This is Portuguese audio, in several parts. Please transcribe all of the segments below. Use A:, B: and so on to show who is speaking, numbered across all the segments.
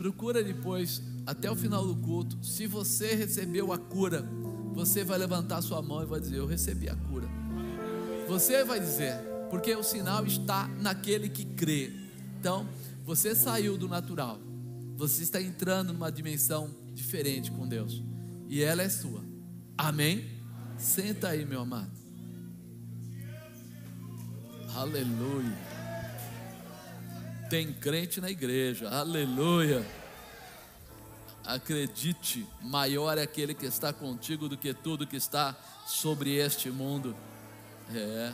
A: Procura depois, até o final do culto. Se você recebeu a cura, você vai levantar sua mão e vai dizer: Eu recebi a cura. Você vai dizer, porque o sinal está naquele que crê. Então, você saiu do natural, você está entrando numa dimensão diferente com Deus, e ela é sua. Amém? Senta aí, meu amado. Aleluia. Tem crente na igreja, aleluia. Acredite, maior é aquele que está contigo do que tudo que está sobre este mundo. É.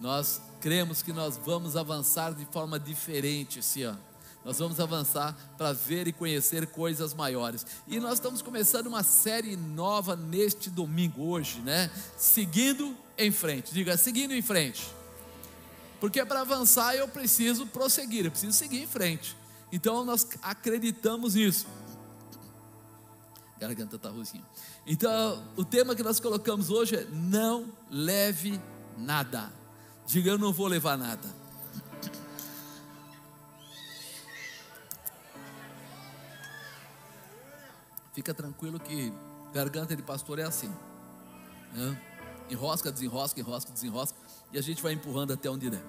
A: Nós cremos que nós vamos avançar de forma diferente esse ano. Nós vamos avançar para ver e conhecer coisas maiores. E nós estamos começando uma série nova neste domingo, hoje, né? Seguindo em frente. Diga, seguindo em frente. Porque para avançar eu preciso prosseguir, eu preciso seguir em frente. Então nós acreditamos nisso. Garganta está ruzinha. Então, o tema que nós colocamos hoje é: não leve nada. Diga, eu não vou levar nada. Fica tranquilo que garganta de pastor é assim. Né? Enrosca, desenrosca, enrosca, desenrosca. A gente vai empurrando até onde der.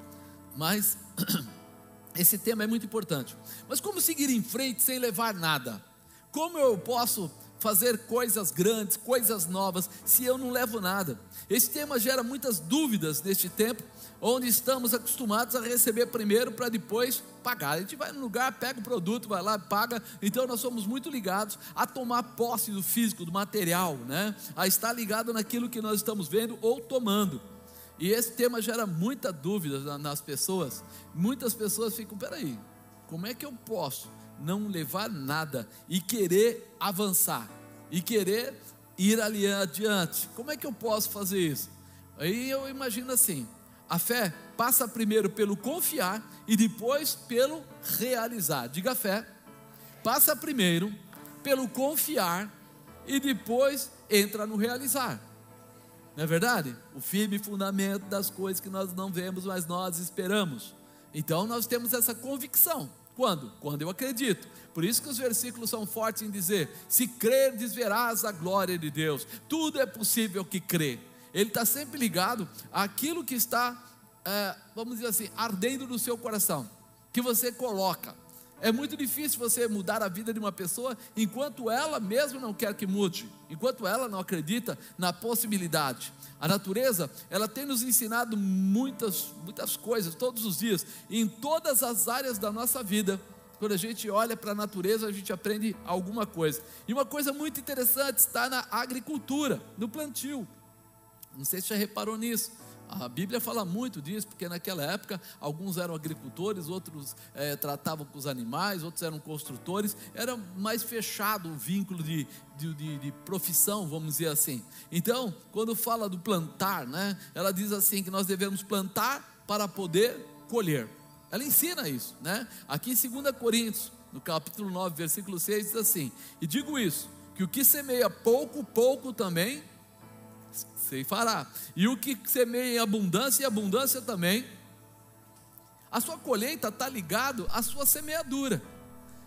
A: Mas esse tema é muito importante. Mas como seguir em frente sem levar nada? Como eu posso fazer coisas grandes, coisas novas, se eu não levo nada? Esse tema gera muitas dúvidas neste tempo, onde estamos acostumados a receber primeiro para depois pagar. A gente vai no lugar, pega o produto, vai lá, paga. Então nós somos muito ligados a tomar posse do físico, do material, né? A estar ligado naquilo que nós estamos vendo ou tomando. E esse tema gera muita dúvida nas pessoas. Muitas pessoas ficam, peraí, como é que eu posso não levar nada e querer avançar? E querer ir ali adiante? Como é que eu posso fazer isso? Aí eu imagino assim: a fé passa primeiro pelo confiar e depois pelo realizar. Diga fé. Passa primeiro pelo confiar e depois entra no realizar. Não é verdade? O firme fundamento das coisas que nós não vemos, mas nós esperamos. Então nós temos essa convicção. Quando? Quando eu acredito. Por isso que os versículos são fortes em dizer: se crer, verás a glória de Deus. Tudo é possível que crê. Ele está sempre ligado àquilo que está, é, vamos dizer assim, ardendo no seu coração, que você coloca. É muito difícil você mudar a vida de uma pessoa enquanto ela mesmo não quer que mude, enquanto ela não acredita na possibilidade. A natureza, ela tem nos ensinado muitas, muitas coisas todos os dias, em todas as áreas da nossa vida. Quando a gente olha para a natureza, a gente aprende alguma coisa. E uma coisa muito interessante está na agricultura, no plantio. Não sei se você já reparou nisso. A Bíblia fala muito disso, porque naquela época alguns eram agricultores, outros é, tratavam com os animais, outros eram construtores, era mais fechado o vínculo de, de, de, de, profissão, vamos dizer assim. Então, quando fala do plantar, né, ela diz assim que nós devemos plantar para poder colher. Ela ensina isso, né? Aqui em 2 Coríntios, no capítulo 9, versículo 6, diz assim: E digo isso, que o que semeia pouco, pouco também fará. E o que semeia em abundância, e abundância também. A sua colheita está ligado à sua semeadura.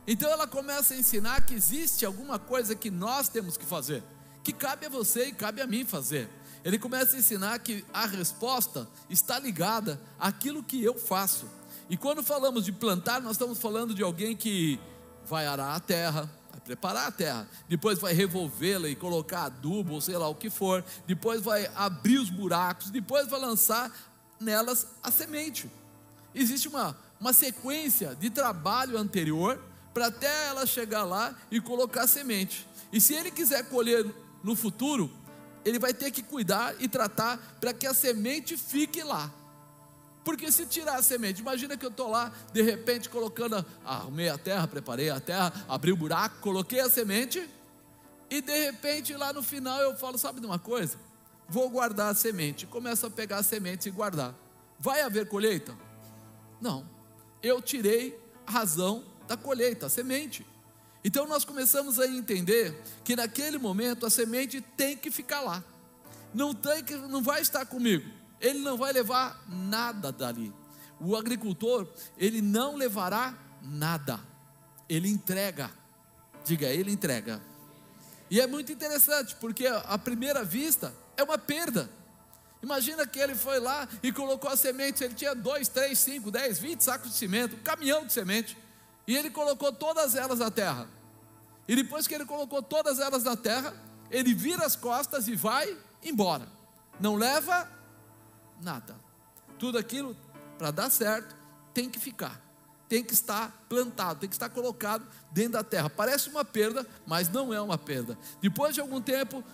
A: Então ela começa a ensinar que existe alguma coisa que nós temos que fazer, que cabe a você e cabe a mim fazer. Ele começa a ensinar que a resposta está ligada àquilo que eu faço. E quando falamos de plantar, nós estamos falando de alguém que vai arar a terra, preparar a terra, depois vai revolvê-la e colocar adubo, ou sei lá o que for, depois vai abrir os buracos, depois vai lançar nelas a semente. Existe uma, uma sequência de trabalho anterior para até ela chegar lá e colocar a semente. E se ele quiser colher no futuro, ele vai ter que cuidar e tratar para que a semente fique lá. Porque se tirar a semente, imagina que eu estou lá, de repente colocando, arrumei a terra, preparei a terra, abri o buraco, coloquei a semente, e de repente lá no final eu falo, sabe de uma coisa? Vou guardar a semente. Começo a pegar a semente e guardar. Vai haver colheita? Não. Eu tirei a razão da colheita, a semente. Então nós começamos a entender que naquele momento a semente tem que ficar lá. Não tem que não vai estar comigo. Ele não vai levar nada dali. O agricultor, ele não levará nada. Ele entrega. Diga, ele entrega. E é muito interessante, porque à primeira vista é uma perda. Imagina que ele foi lá e colocou a semente, ele tinha dois, três, cinco, dez, vinte sacos de cimento, um caminhão de semente. E ele colocou todas elas na terra. E depois que ele colocou todas elas na terra, ele vira as costas e vai embora. Não leva nada. Tudo aquilo, para dar certo, tem que ficar. Tem que estar plantado, tem que estar colocado dentro da terra. Parece uma perda, mas não é uma perda. Depois de algum tempo,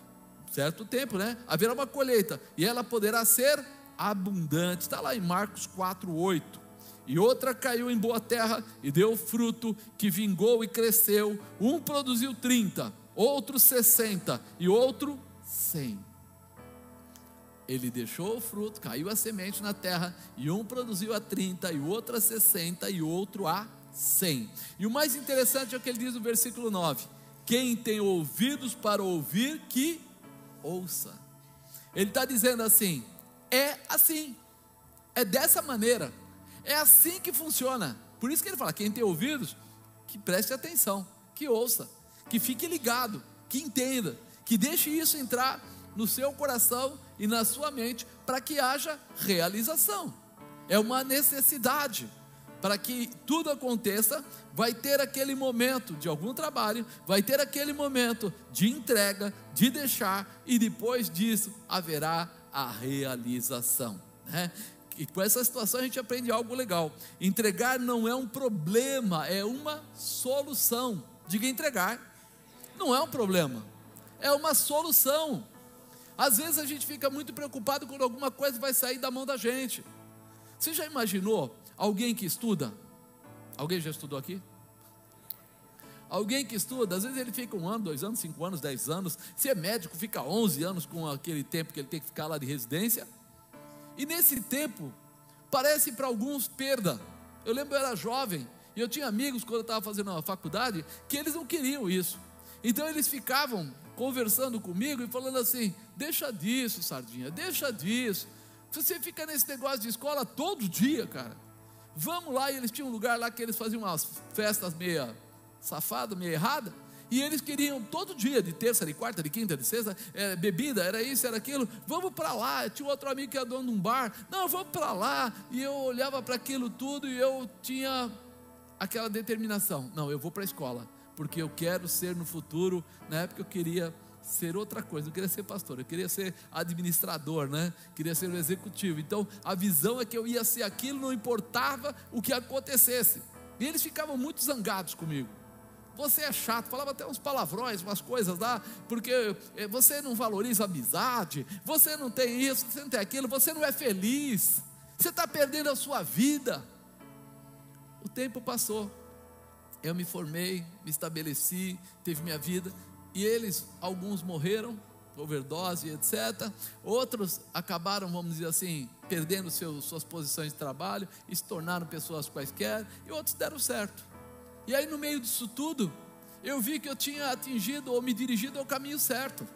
A: certo tempo, né? Haverá uma colheita e ela poderá ser abundante. Está lá em Marcos 4, 8 e outra caiu em boa terra e deu fruto, que vingou e cresceu. Um produziu 30, outro 60 e outro 100. Ele deixou o fruto, caiu a semente na terra, e um produziu a 30, e o outro a 60, e outro a 100. E o mais interessante é o que ele diz no versículo 9: Quem tem ouvidos para ouvir, que ouça. Ele está dizendo assim: é assim, é dessa maneira. É assim que funciona. Por isso que ele fala: quem tem ouvidos, que preste atenção, que ouça, que fique ligado, que entenda, que deixe isso entrar no seu coração e na sua mente para que haja realização. É uma necessidade. Para que tudo aconteça, vai ter aquele momento de algum trabalho, vai ter aquele momento de entrega, de deixar, e depois disso haverá a realização. Né? E com essa situação a gente aprende algo legal. Entregar não é um problema, é uma solução. Diga entregar. Não é um problema, é uma solução. Às vezes a gente fica muito preocupado quando alguma coisa vai sair da mão da gente. Você já imaginou alguém que estuda? Alguém já estudou aqui? Alguém que estuda, às vezes ele fica um ano, dois anos, cinco anos, dez anos. Se é médico, fica onze anos com aquele tempo que ele tem que ficar lá de residência. E nesse tempo, parece para alguns perda. Eu lembro eu era jovem e eu tinha amigos quando eu estava fazendo a faculdade que eles não queriam isso. Então eles ficavam conversando comigo e falando assim: deixa disso, sardinha, deixa disso. Você fica nesse negócio de escola todo dia, cara. Vamos lá, e eles tinham um lugar lá que eles faziam umas festas meia safada, meia errada. E eles queriam todo dia, de terça, de quarta, de quinta, de sexta, é, bebida, era isso, era aquilo. Vamos para lá. Tinha outro amigo que era dono de um bar. Não, vamos para lá. E eu olhava para aquilo tudo e eu tinha aquela determinação. Não, eu vou para a escola, porque eu quero ser no futuro. Na época eu queria ser outra coisa, não queria ser pastor, eu queria ser administrador, né? Queria ser um executivo. Então a visão é que eu ia ser aquilo, não importava o que acontecesse. E eles ficavam muito zangados comigo você é chato, falava até uns palavrões, umas coisas lá, porque eh, você não valoriza a amizade, você não tem isso, você não tem aquilo, você não é feliz, você está perdendo a sua vida. O tempo passou, eu me formei, me estabeleci, teve minha vida, e eles, alguns morreram, overdose, etc. Outros acabaram, vamos dizer assim, perdendo seus, suas posições de trabalho e se tornaram pessoas quaisquer, e outros deram certo. E aí, no meio disso tudo, eu vi que eu tinha atingido ou me dirigido ao caminho certo.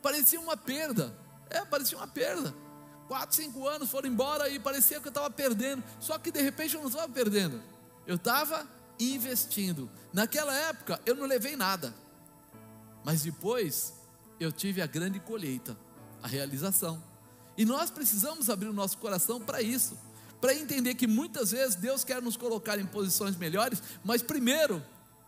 A: Parecia uma perda. É, parecia uma perda. Quatro, cinco anos foram embora e parecia que eu estava perdendo. Só que de repente eu não estava perdendo. Eu estava investindo. Naquela época eu não levei nada. Mas depois eu tive a grande colheita, a realização. E nós precisamos abrir o nosso coração para isso para entender que muitas vezes Deus quer nos colocar em posições melhores, mas primeiro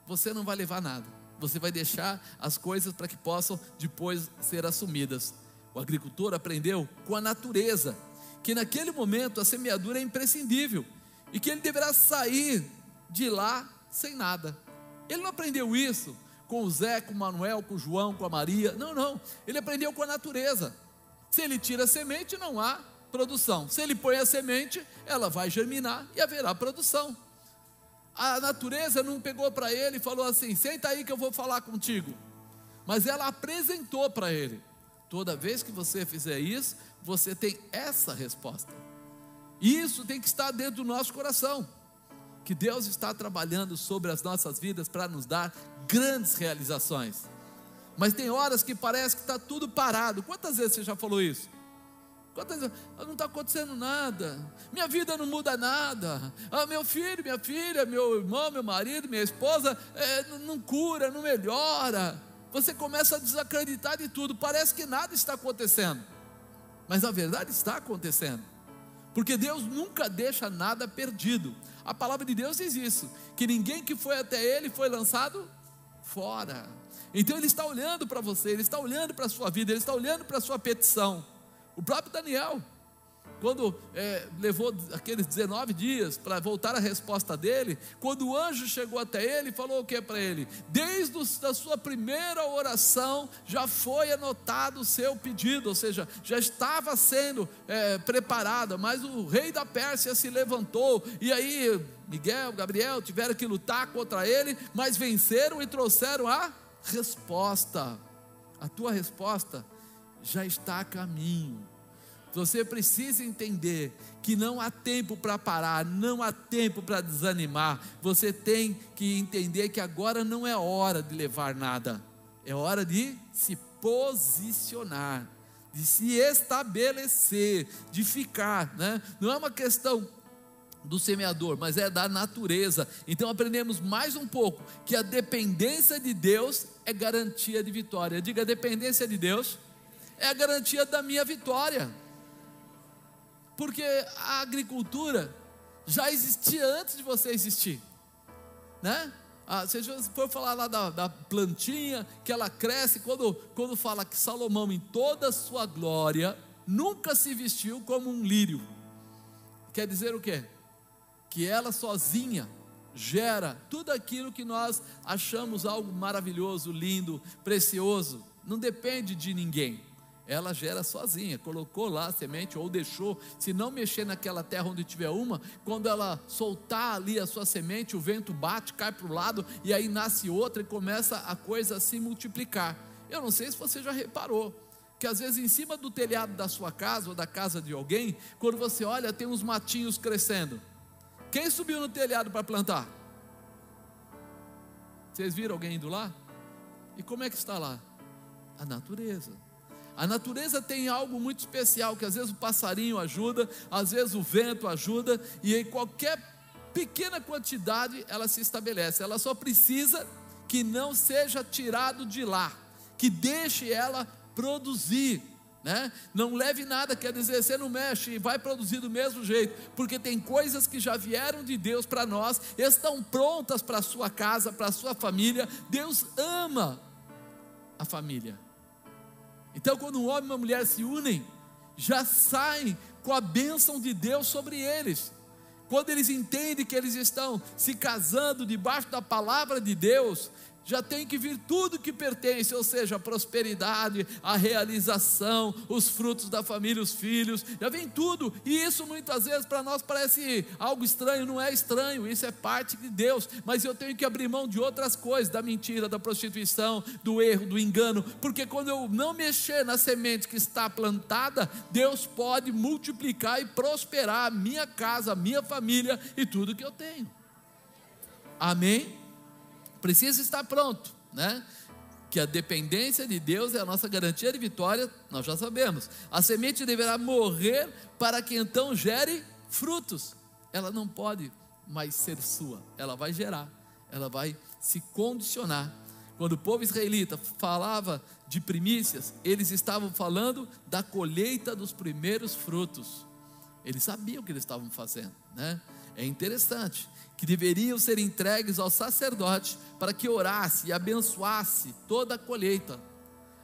A: você não vai levar nada. Você vai deixar as coisas para que possam depois ser assumidas. O agricultor aprendeu com a natureza que naquele momento a semeadura é imprescindível e que ele deverá sair de lá sem nada. Ele não aprendeu isso com o Zé, com o Manuel, com o João, com a Maria. Não, não. Ele aprendeu com a natureza. Se ele tira a semente, não há produção. Se ele põe a semente, ela vai germinar e haverá produção. A natureza não pegou para ele e falou assim: senta aí que eu vou falar contigo. Mas ela apresentou para ele. Toda vez que você fizer isso, você tem essa resposta. Isso tem que estar dentro do nosso coração. Que Deus está trabalhando sobre as nossas vidas para nos dar grandes realizações. Mas tem horas que parece que está tudo parado. Quantas vezes você já falou isso? Quantas vezes? Ah, não está acontecendo nada. Minha vida não muda nada. Ah, meu filho, minha filha, meu irmão, meu marido, minha esposa, é, não cura, não melhora. Você começa a desacreditar de tudo. Parece que nada está acontecendo. Mas a verdade está acontecendo. Porque Deus nunca deixa nada perdido. A palavra de Deus diz isso: que ninguém que foi até Ele foi lançado fora. Então Ele está olhando para você, Ele está olhando para a sua vida, Ele está olhando para a sua petição. O próprio Daniel, quando é, levou aqueles 19 dias para voltar a resposta dele, quando o anjo chegou até ele, falou o que para ele? Desde a sua primeira oração já foi anotado o seu pedido, ou seja, já estava sendo é, preparada, mas o rei da Pérsia se levantou, e aí Miguel, Gabriel tiveram que lutar contra ele, mas venceram e trouxeram a resposta. A tua resposta já está a caminho. Você precisa entender que não há tempo para parar, não há tempo para desanimar. Você tem que entender que agora não é hora de levar nada, é hora de se posicionar, de se estabelecer, de ficar. Né? Não é uma questão do semeador, mas é da natureza. Então aprendemos mais um pouco que a dependência de Deus é garantia de vitória. Diga, a dependência de Deus é a garantia da minha vitória. Porque a agricultura já existia antes de você existir, né? Ah, se for falar lá da, da, plantinha, que ela cresce, quando, quando fala que Salomão, em toda a sua glória, nunca se vestiu como um lírio, quer dizer o quê? Que ela sozinha gera tudo aquilo que nós achamos algo maravilhoso, lindo, precioso, não depende de ninguém ela gera sozinha, colocou lá a semente ou deixou, se não mexer naquela terra onde tiver uma, quando ela soltar ali a sua semente, o vento bate, cai para o lado e aí nasce outra e começa a coisa a se multiplicar. Eu não sei se você já reparou, que às vezes em cima do telhado da sua casa ou da casa de alguém, quando você olha, tem uns matinhos crescendo. Quem subiu no telhado para plantar? Vocês viram alguém indo lá? E como é que está lá? A natureza. A natureza tem algo muito especial que às vezes o passarinho ajuda, às vezes o vento ajuda, e em qualquer pequena quantidade ela se estabelece. Ela só precisa que não seja tirado de lá, que deixe ela produzir. Né? Não leve nada, quer dizer, você não mexe e vai produzir do mesmo jeito, porque tem coisas que já vieram de Deus para nós, estão prontas para a sua casa, para a sua família. Deus ama a família. Então, quando um homem e uma mulher se unem, já saem com a bênção de Deus sobre eles. Quando eles entendem que eles estão se casando debaixo da palavra de Deus, já tem que vir tudo que pertence, ou seja, a prosperidade, a realização, os frutos da família, os filhos, já vem tudo, e isso muitas vezes para nós parece algo estranho, não é estranho, isso é parte de Deus, mas eu tenho que abrir mão de outras coisas, da mentira, da prostituição, do erro, do engano, porque quando eu não mexer na semente que está plantada, Deus pode multiplicar e prosperar a minha casa, a minha família e tudo que eu tenho. Amém? Precisa estar pronto, né? Que a dependência de Deus é a nossa garantia de vitória, nós já sabemos. A semente deverá morrer para que então gere frutos. Ela não pode mais ser sua, ela vai gerar, ela vai se condicionar. Quando o povo israelita falava de primícias, eles estavam falando da colheita dos primeiros frutos. Eles sabiam o que eles estavam fazendo, né? É interessante que deveriam ser entregues ao sacerdote para que orasse e abençoasse toda a colheita.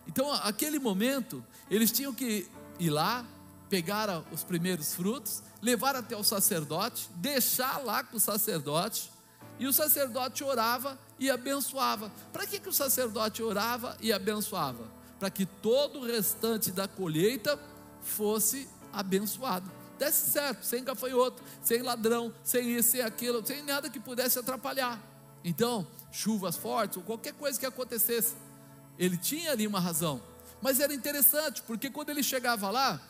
A: Então, aquele momento, eles tinham que ir lá, pegar os primeiros frutos, levar até o sacerdote, deixar lá com o sacerdote, e o sacerdote orava e abençoava. Para que, que o sacerdote orava e abençoava? Para que todo o restante da colheita fosse abençoado. Desse certo, sem gafanhoto, sem ladrão, sem isso, sem aquilo, sem nada que pudesse atrapalhar. Então, chuvas fortes, ou qualquer coisa que acontecesse, ele tinha ali uma razão. Mas era interessante, porque quando ele chegava lá,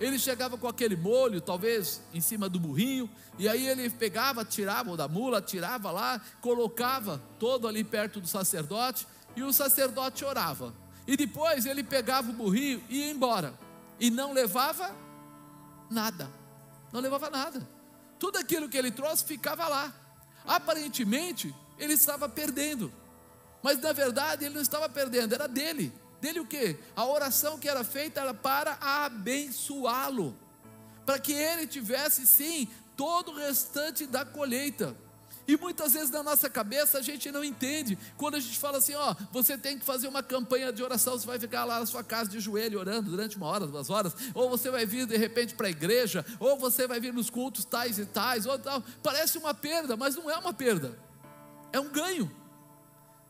A: ele chegava com aquele molho, talvez em cima do burrinho, e aí ele pegava, tirava da mula, tirava lá, colocava todo ali perto do sacerdote, e o sacerdote orava. E depois ele pegava o burrinho e ia embora, e não levava nada. Não levava nada. Tudo aquilo que ele trouxe ficava lá. Aparentemente, ele estava perdendo. Mas na verdade ele não estava perdendo, era dele. Dele o que? A oração que era feita era para abençoá-lo, para que ele tivesse sim todo o restante da colheita. E muitas vezes na nossa cabeça a gente não entende. Quando a gente fala assim, ó, você tem que fazer uma campanha de oração, você vai ficar lá na sua casa de joelho orando durante uma hora, duas horas, ou você vai vir de repente para a igreja, ou você vai vir nos cultos tais e tais, ou tal. Parece uma perda, mas não é uma perda. É um ganho.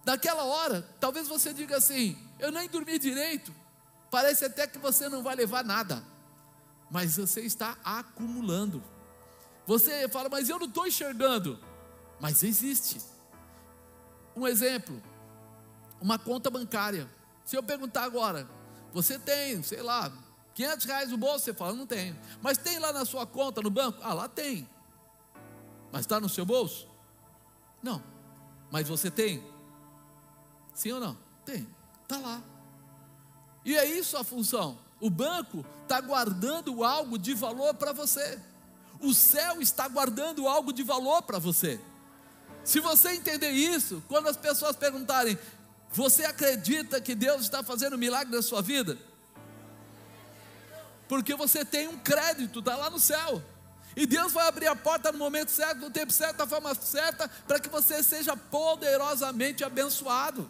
A: Naquela hora, talvez você diga assim: eu nem dormi direito, parece até que você não vai levar nada, mas você está acumulando. Você fala, mas eu não estou enxergando, mas existe. Um exemplo, uma conta bancária. Se eu perguntar agora, você tem, sei lá, 500 reais no bolso? Você fala, não tenho. Mas tem lá na sua conta no banco? Ah, lá tem. Mas está no seu bolso? Não. Mas você tem? Sim ou não? Tem, está lá. E é isso a função. O banco está guardando algo de valor para você. O céu está guardando algo de valor para você. Se você entender isso, quando as pessoas perguntarem, você acredita que Deus está fazendo um milagre na sua vida? Porque você tem um crédito, está lá no céu. E Deus vai abrir a porta no momento certo, no tempo certo, da forma certa, para que você seja poderosamente abençoado.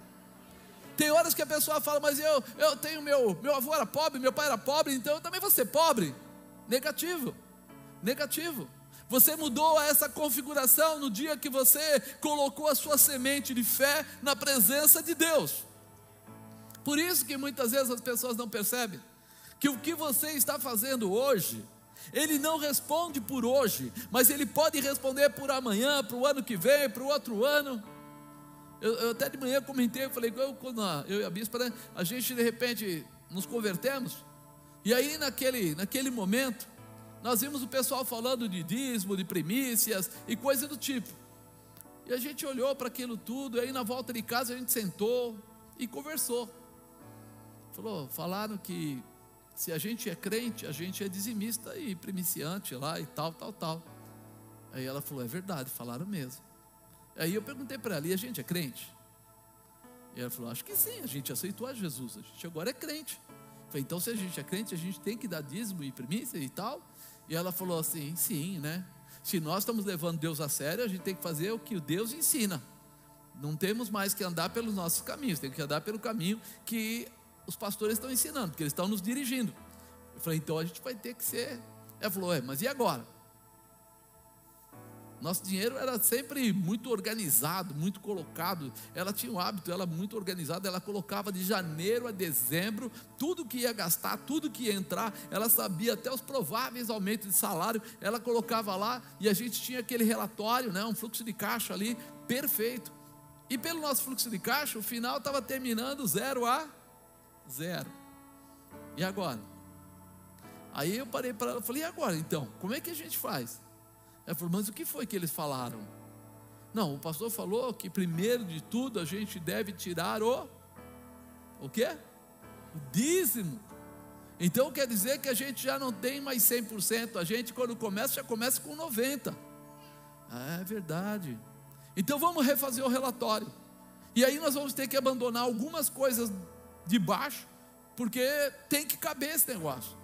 A: Tem horas que a pessoa fala, mas eu, eu tenho meu, meu avô era pobre, meu pai era pobre, então eu também vou ser pobre. Negativo, negativo. Você mudou essa configuração no dia que você colocou a sua semente de fé na presença de Deus. Por isso que muitas vezes as pessoas não percebem que o que você está fazendo hoje, ele não responde por hoje, mas ele pode responder por amanhã, para o ano que vem, para o outro ano. Eu, eu, até de manhã comentei, falei, eu, quando eu e a bispa, né, a gente de repente nos convertemos, e aí naquele, naquele momento, nós vimos o pessoal falando de dízimo, de primícias e coisa do tipo. E a gente olhou para aquilo tudo, e aí na volta de casa a gente sentou e conversou. Falou, falaram que se a gente é crente, a gente é dizimista e primiciante lá e tal, tal, tal. Aí ela falou, é verdade, falaram mesmo. Aí eu perguntei para ela, e a gente é crente? E ela falou, acho que sim, a gente aceitou a Jesus, a gente agora é crente. Falei, então se a gente é crente, a gente tem que dar dízimo e primícia e tal? E ela falou assim, sim, né? Se nós estamos levando Deus a sério, a gente tem que fazer o que Deus ensina. Não temos mais que andar pelos nossos caminhos, tem que andar pelo caminho que os pastores estão ensinando, porque eles estão nos dirigindo. Eu falei, então a gente vai ter que ser. Ela falou, é, mas e agora? Nosso dinheiro era sempre muito organizado, muito colocado. Ela tinha um hábito, ela muito organizada, ela colocava de janeiro a dezembro tudo que ia gastar, tudo que ia entrar, ela sabia até os prováveis aumentos de salário, ela colocava lá e a gente tinha aquele relatório, né, um fluxo de caixa ali perfeito. E pelo nosso fluxo de caixa, o final estava terminando zero a zero. E agora? Aí eu parei para ela, falei, e agora então? Como é que a gente faz? Ela falou, mas o que foi que eles falaram? Não, o pastor falou que primeiro de tudo a gente deve tirar o o quê? O dízimo. Então quer dizer que a gente já não tem mais 100%, a gente quando começa já começa com 90. Ah, é verdade. Então vamos refazer o relatório. E aí nós vamos ter que abandonar algumas coisas de baixo, porque tem que caber esse negócio.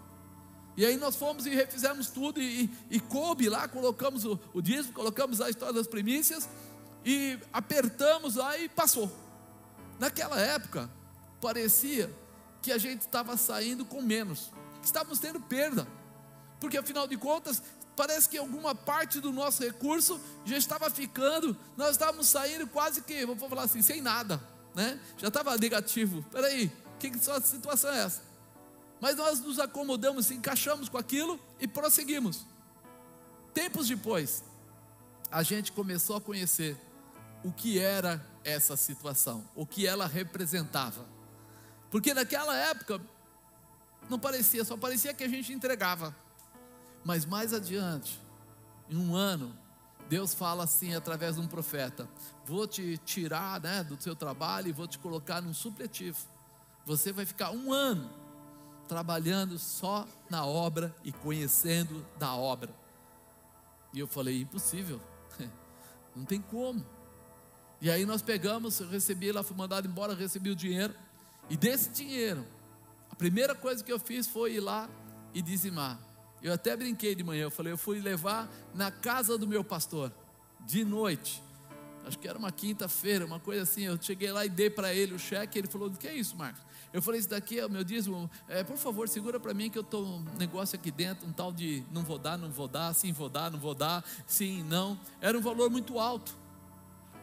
A: E aí nós fomos e refizemos tudo e, e, coube lá, colocamos o, o dízimo, colocamos a história das primícias e apertamos lá e passou. Naquela época, parecia que a gente estava saindo com menos, que estávamos tendo perda, porque afinal de contas, parece que alguma parte do nosso recurso já estava ficando, nós estávamos saindo quase que, vou falar assim, sem nada, né? Já estava negativo. Peraí, que situação é essa? Mas nós nos acomodamos, encaixamos com aquilo e prosseguimos. Tempos depois, a gente começou a conhecer o que era essa situação, o que ela representava. Porque naquela época não parecia, só parecia que a gente entregava. Mas mais adiante, em um ano, Deus fala assim através de um profeta: Vou te tirar né, do seu trabalho e vou te colocar num supletivo. Você vai ficar um ano trabalhando só na obra e conhecendo da obra. E eu falei: Impossível, não tem como. E aí nós pegamos, eu recebi, ela foi mandado embora, recebi o dinheiro. E desse dinheiro, a primeira coisa que eu fiz foi ir lá e dizimar. Eu até brinquei de manhã, eu falei, eu fui levar na casa do meu pastor, de noite. Acho que era uma quinta-feira, uma coisa assim. Eu cheguei lá e dei para ele o cheque. Ele falou: O que é isso, Marcos? Eu falei: Isso daqui é o meu dízimo. É, por favor, segura para mim que eu estou um negócio aqui dentro, um tal de não vou dar, não vou dar, sim, vou dar, não vou dar, sim, não. Era um valor muito alto.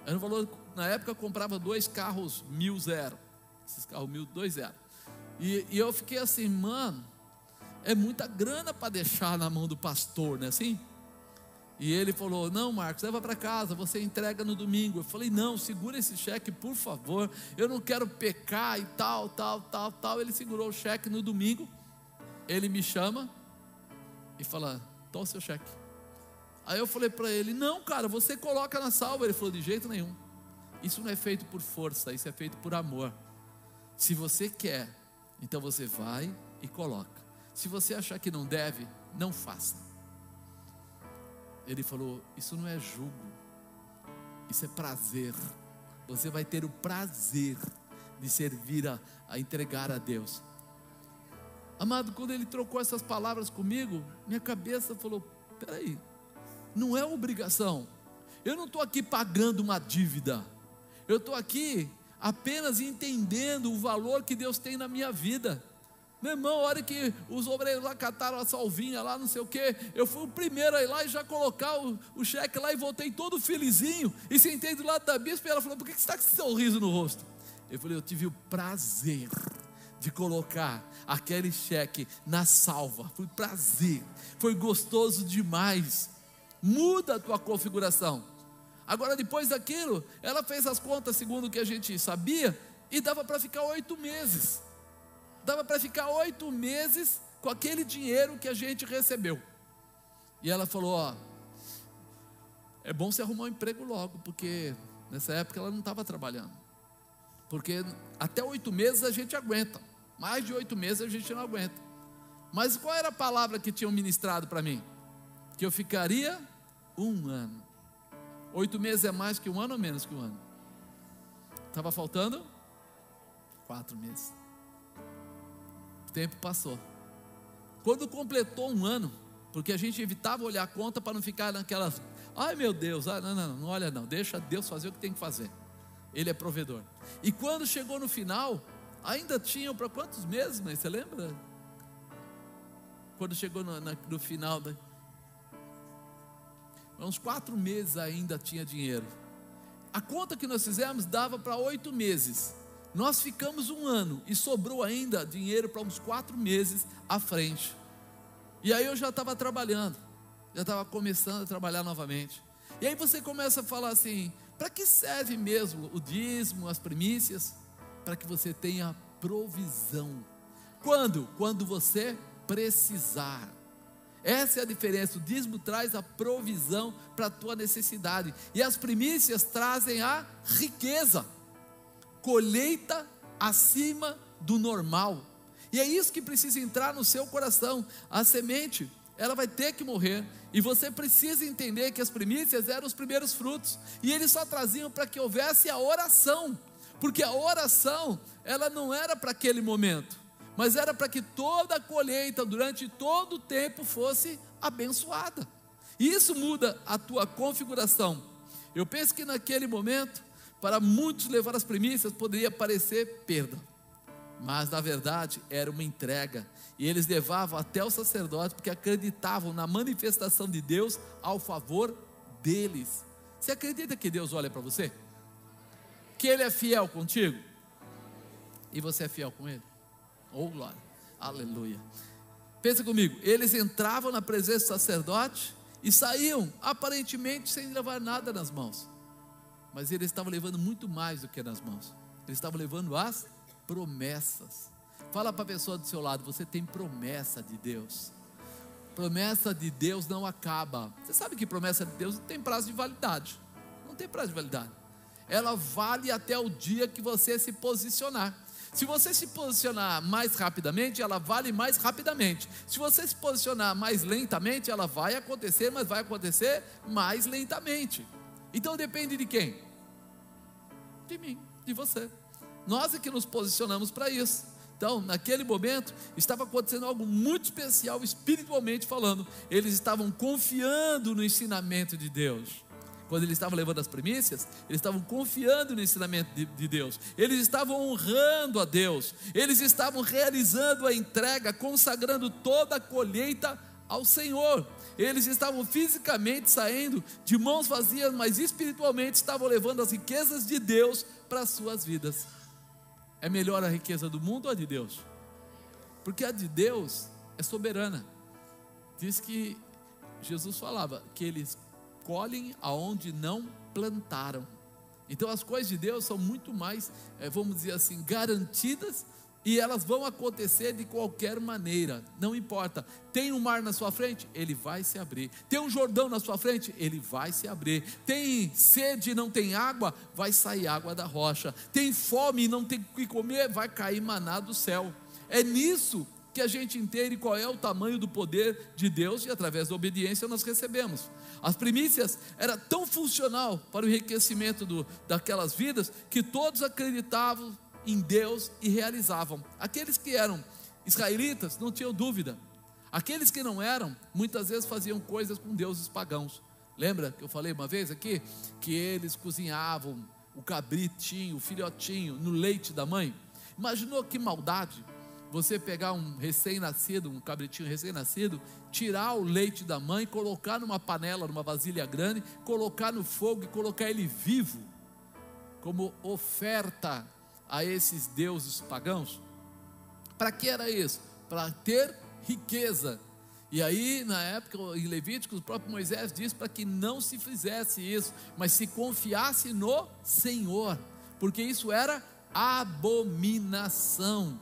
A: Era um valor, na época eu comprava dois carros mil zero. Esses carros mil, dois zero. E, e eu fiquei assim, mano, é muita grana para deixar na mão do pastor, né assim? E ele falou: Não, Marcos, leva para casa, você entrega no domingo. Eu falei: Não, segura esse cheque, por favor. Eu não quero pecar e tal, tal, tal, tal. Ele segurou o cheque no domingo. Ele me chama e fala: Toma o seu cheque. Aí eu falei para ele: Não, cara, você coloca na salva. Ele falou: De jeito nenhum. Isso não é feito por força, isso é feito por amor. Se você quer, então você vai e coloca. Se você achar que não deve, não faça. Ele falou: Isso não é jugo, isso é prazer. Você vai ter o prazer de servir a, a entregar a Deus. Amado, quando ele trocou essas palavras comigo, minha cabeça falou: peraí, não é obrigação. Eu não estou aqui pagando uma dívida. Eu estou aqui apenas entendendo o valor que Deus tem na minha vida. Meu irmão, a hora que os obreiros lá cataram a salvinha lá, não sei o que, eu fui o primeiro a ir lá e já colocar o, o cheque lá e voltei todo felizinho e sentei do lado da bispa e ela falou: Por que você está com esse sorriso no rosto? Eu falei: Eu tive o prazer de colocar aquele cheque na salva. Foi prazer, foi gostoso demais. Muda a tua configuração. Agora, depois daquilo, ela fez as contas segundo o que a gente sabia e dava para ficar oito meses dava para ficar oito meses com aquele dinheiro que a gente recebeu. E ela falou: Ó, é bom você arrumar um emprego logo, porque nessa época ela não estava trabalhando. Porque até oito meses a gente aguenta, mais de oito meses a gente não aguenta. Mas qual era a palavra que tinham ministrado para mim? Que eu ficaria um ano. Oito meses é mais que um ano ou menos que um ano? Estava faltando quatro meses. Tempo passou. Quando completou um ano, porque a gente evitava olhar a conta para não ficar naquelas, ai meu Deus, ah, não, não, não olha não, deixa Deus fazer o que tem que fazer. Ele é provedor. E quando chegou no final, ainda tinham para quantos meses, mas você lembra? Quando chegou no, na, no final, da, uns quatro meses ainda tinha dinheiro. A conta que nós fizemos dava para oito meses. Nós ficamos um ano e sobrou ainda dinheiro para uns quatro meses à frente. E aí eu já estava trabalhando, já estava começando a trabalhar novamente. E aí você começa a falar assim: para que serve mesmo o dízimo, as primícias? Para que você tenha provisão. Quando? Quando você precisar. Essa é a diferença. O dízimo traz a provisão para a tua necessidade. E as primícias trazem a riqueza colheita acima do normal. E é isso que precisa entrar no seu coração. A semente, ela vai ter que morrer. E você precisa entender que as primícias eram os primeiros frutos. E eles só traziam para que houvesse a oração. Porque a oração, ela não era para aquele momento. Mas era para que toda a colheita, durante todo o tempo, fosse abençoada. E isso muda a tua configuração. Eu penso que naquele momento, para muitos, levar as primícias poderia parecer perda, mas na verdade era uma entrega, e eles levavam até o sacerdote porque acreditavam na manifestação de Deus ao favor deles. Você acredita que Deus olha para você? Que Ele é fiel contigo? E você é fiel com Ele? Oh, glória. Aleluia. Pensa comigo, eles entravam na presença do sacerdote e saíam aparentemente sem levar nada nas mãos. Mas eles estavam levando muito mais do que nas mãos. Eles estavam levando as promessas. Fala para a pessoa do seu lado, você tem promessa de Deus. Promessa de Deus não acaba. Você sabe que promessa de Deus não tem prazo de validade. Não tem prazo de validade. Ela vale até o dia que você se posicionar. Se você se posicionar mais rapidamente, ela vale mais rapidamente. Se você se posicionar mais lentamente, ela vai acontecer, mas vai acontecer mais lentamente. Então depende de quem? De mim, de você. Nós é que nos posicionamos para isso. Então, naquele momento, estava acontecendo algo muito especial espiritualmente falando. Eles estavam confiando no ensinamento de Deus quando eles estavam levando as primícias, eles estavam confiando no ensinamento de, de, Deus, eles estavam honrando a Deus, eles estavam realizando a entrega, consagrando toda a colheita ao Senhor. Eles estavam fisicamente saindo de mãos vazias, mas espiritualmente estavam levando as riquezas de Deus para as suas vidas. É melhor a riqueza do mundo ou a de Deus? Porque a de Deus é soberana. Diz que Jesus falava que eles colhem aonde não plantaram. Então as coisas de Deus são muito mais, é, vamos dizer assim, garantidas e elas vão acontecer de qualquer maneira, não importa. Tem um mar na sua frente, ele vai se abrir. Tem um Jordão na sua frente, ele vai se abrir. Tem sede e não tem água, vai sair água da rocha. Tem fome e não tem o que comer, vai cair maná do céu. É nisso que a gente entende qual é o tamanho do poder de Deus e através da obediência nós recebemos. As primícias era tão funcional para o enriquecimento do, daquelas vidas que todos acreditavam em Deus e realizavam. Aqueles que eram israelitas não tinham dúvida. Aqueles que não eram, muitas vezes faziam coisas com deuses pagãos. Lembra que eu falei uma vez aqui que eles cozinhavam o cabritinho, o filhotinho no leite da mãe? Imaginou que maldade? você pegar um recém-nascido, um cabritinho recém-nascido, tirar o leite da mãe, colocar numa panela, numa vasilha grande, colocar no fogo e colocar ele vivo, como oferta a esses deuses pagãos? Para que era isso? Para ter riqueza. E aí, na época, em Levíticos, o próprio Moisés diz para que não se fizesse isso, mas se confiasse no Senhor, porque isso era abominação.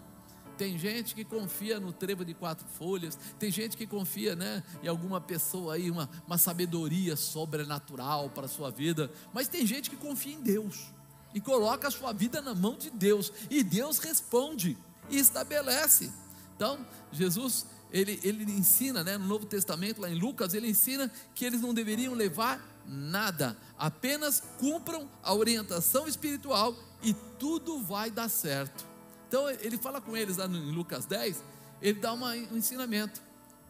A: Tem gente que confia no trevo de quatro folhas, tem gente que confia né, em alguma pessoa aí, uma, uma sabedoria sobrenatural para a sua vida, mas tem gente que confia em Deus e coloca a sua vida na mão de Deus, e Deus responde e estabelece. Então, Jesus, ele, ele ensina, né, no Novo Testamento, lá em Lucas, ele ensina que eles não deveriam levar nada, apenas cumpram a orientação espiritual e tudo vai dar certo. Então ele fala com eles lá em Lucas 10, ele dá uma, um ensinamento.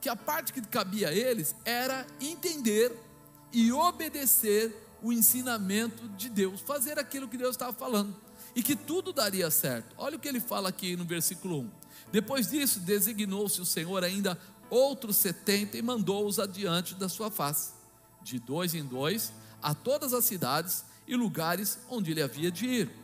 A: Que a parte que cabia a eles era entender e obedecer o ensinamento de Deus, fazer aquilo que Deus estava falando, e que tudo daria certo. Olha o que ele fala aqui no versículo 1. Depois disso, designou-se o Senhor ainda outros setenta e mandou-os adiante da sua face, de dois em dois, a todas as cidades e lugares onde ele havia de ir